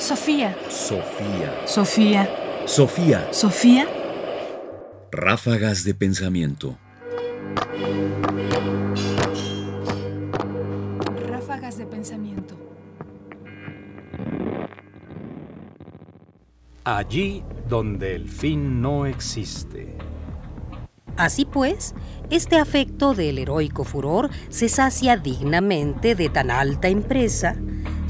Sofía. Sofía. Sofía. Sofía. Sofía. Ráfagas de pensamiento. Ráfagas de pensamiento. Allí donde el fin no existe. Así pues, este afecto del heroico furor se sacia dignamente de tan alta empresa,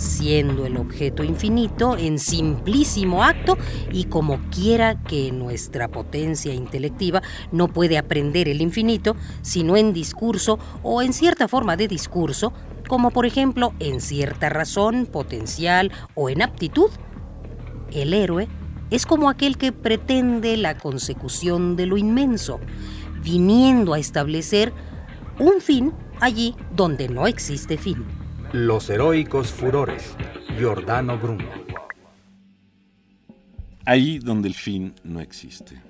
siendo el objeto infinito en simplísimo acto y como quiera que nuestra potencia intelectiva no puede aprender el infinito, sino en discurso o en cierta forma de discurso, como por ejemplo en cierta razón, potencial o en aptitud. El héroe es como aquel que pretende la consecución de lo inmenso, viniendo a establecer un fin allí donde no existe fin. Los heroicos furores. Giordano Bruno. Ahí donde el fin no existe.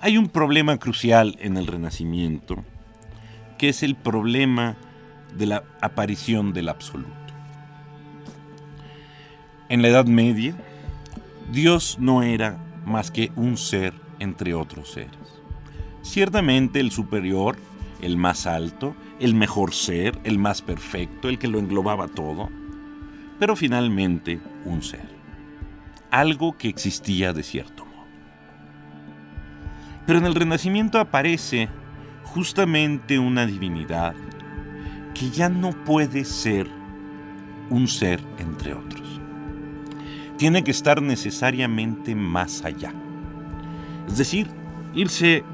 Hay un problema crucial en el Renacimiento, que es el problema de la aparición del absoluto. En la Edad Media, Dios no era más que un ser entre otros seres. Ciertamente el superior, el más alto, el mejor ser, el más perfecto, el que lo englobaba todo, pero finalmente un ser. Algo que existía de cierto modo. Pero en el Renacimiento aparece justamente una divinidad que ya no puede ser un ser entre otros. Tiene que estar necesariamente más allá. Es decir, irse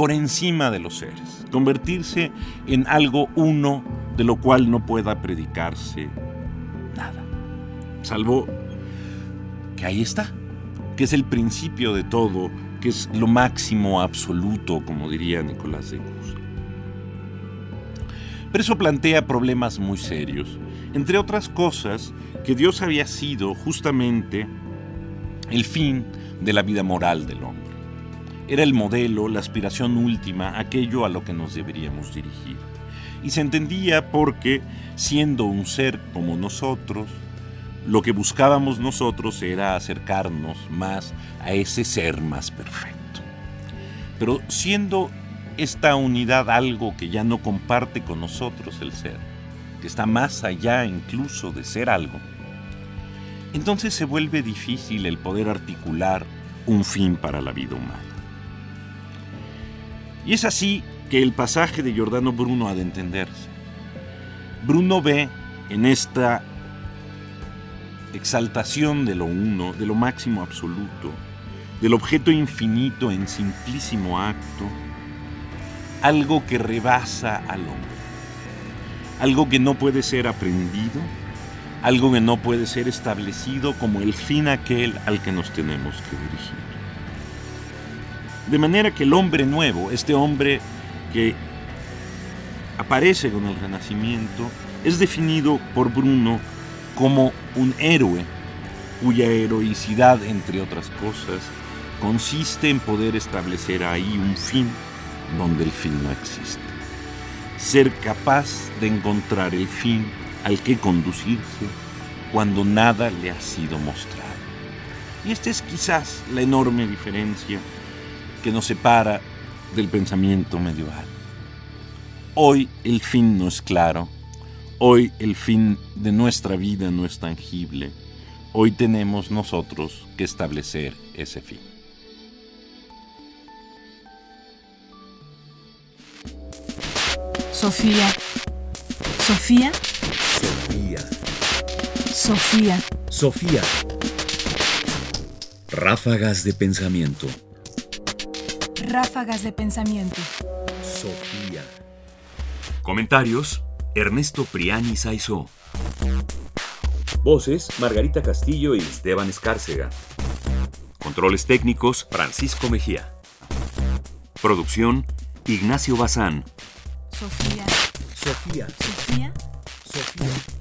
por encima de los seres, convertirse en algo uno de lo cual no pueda predicarse nada. Salvo que ahí está, que es el principio de todo, que es lo máximo absoluto, como diría Nicolás de Gus. Pero eso plantea problemas muy serios, entre otras cosas, que Dios había sido justamente el fin de la vida moral del hombre. Era el modelo, la aspiración última, aquello a lo que nos deberíamos dirigir. Y se entendía porque, siendo un ser como nosotros, lo que buscábamos nosotros era acercarnos más a ese ser más perfecto. Pero siendo esta unidad algo que ya no comparte con nosotros el ser, que está más allá incluso de ser algo, entonces se vuelve difícil el poder articular un fin para la vida humana. Y es así que el pasaje de Giordano Bruno ha de entenderse. Bruno ve en esta exaltación de lo uno, de lo máximo absoluto, del objeto infinito en simplísimo acto, algo que rebasa al hombre, algo que no puede ser aprendido, algo que no puede ser establecido como el fin aquel al que nos tenemos que dirigir. De manera que el hombre nuevo, este hombre que aparece con el Renacimiento, es definido por Bruno como un héroe cuya heroicidad, entre otras cosas, consiste en poder establecer ahí un fin donde el fin no existe. Ser capaz de encontrar el fin al que conducirse cuando nada le ha sido mostrado. Y esta es quizás la enorme diferencia que nos separa del pensamiento medieval. Hoy el fin no es claro, hoy el fin de nuestra vida no es tangible, hoy tenemos nosotros que establecer ese fin. Sofía. Sofía. Sofía. Sofía. Sofía. Ráfagas de pensamiento. Ráfagas de pensamiento. Sofía. Comentarios: Ernesto Priani Saizó. Voces: Margarita Castillo y Esteban Escárcega. Controles técnicos: Francisco Mejía. Producción: Ignacio Bazán. Sofía. Sofía. Sofía. Sofía.